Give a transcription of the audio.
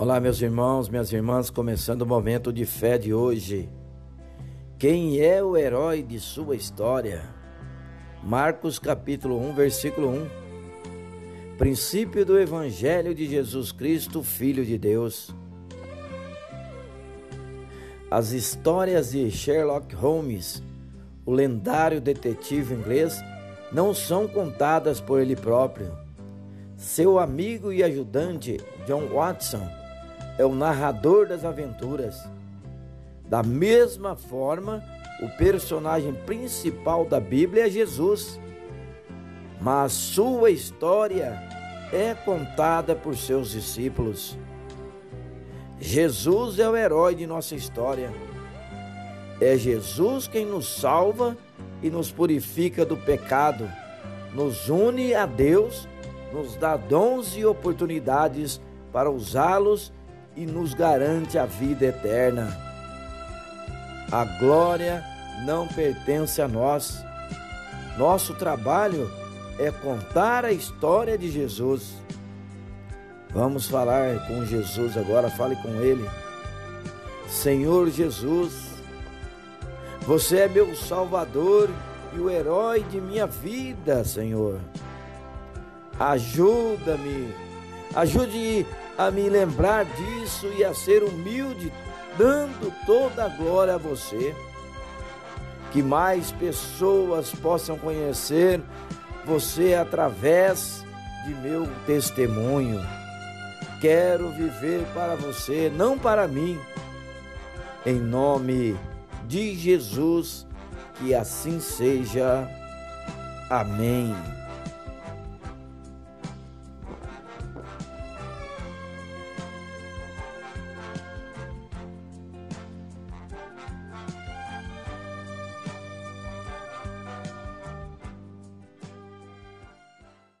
Olá, meus irmãos, minhas irmãs, começando o momento de fé de hoje. Quem é o herói de sua história? Marcos capítulo 1, versículo 1. Princípio do Evangelho de Jesus Cristo, Filho de Deus. As histórias de Sherlock Holmes, o lendário detetive inglês, não são contadas por ele próprio. Seu amigo e ajudante, John Watson, é o narrador das aventuras. Da mesma forma, o personagem principal da Bíblia é Jesus, mas sua história é contada por seus discípulos. Jesus é o herói de nossa história. É Jesus quem nos salva e nos purifica do pecado, nos une a Deus, nos dá dons e oportunidades para usá-los e nos garante a vida eterna. A glória não pertence a nós. Nosso trabalho é contar a história de Jesus. Vamos falar com Jesus agora, fale com Ele. Senhor Jesus, você é meu Salvador e o herói de minha vida, Senhor. Ajuda-me, ajude a me lembrar disso e a ser humilde, dando toda a glória a você. Que mais pessoas possam conhecer você através de meu testemunho. Quero viver para você, não para mim. Em nome de Jesus, que assim seja. Amém.